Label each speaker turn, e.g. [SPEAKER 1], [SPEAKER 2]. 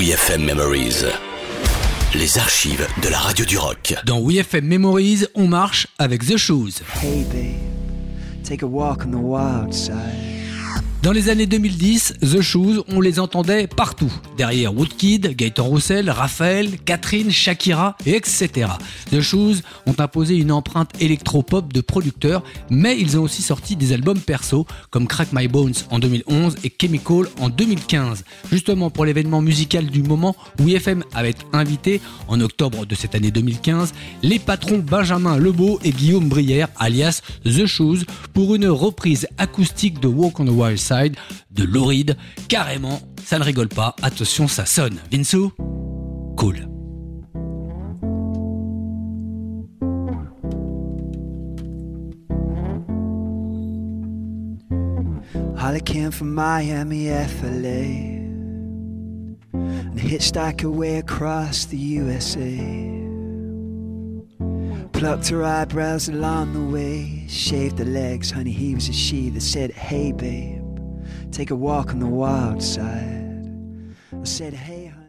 [SPEAKER 1] WeFM Memories. Les archives de la radio du rock.
[SPEAKER 2] Dans WeFM Memories, on marche avec The Shoes.
[SPEAKER 3] Hey babe, take a walk on the wild side.
[SPEAKER 2] Dans les années 2010, The Shoes, on les entendait partout. Derrière Woodkid, Gaëtan Roussel, Raphaël, Catherine, Shakira, et etc. The Shoes ont imposé une empreinte électro-pop de producteurs, mais ils ont aussi sorti des albums perso, comme Crack My Bones en 2011 et Chemical en 2015. Justement pour l'événement musical du moment, où IFM avait invité, en octobre de cette année 2015, les patrons Benjamin Lebeau et Guillaume Brière, alias The Shoes, pour une reprise acoustique de Walk on the Wild De Lauride. Carrément, ça ne rigole pas. Attention, ça sonne. Vinsou Cool.
[SPEAKER 3] Holly came from Miami, FLA. And hitchhiked her way across the USA. Plucked her eyebrows along the way. Shaved her legs, honey, he was a she that said, Hey babe, take a walk on the wild side. I said, Hey honey.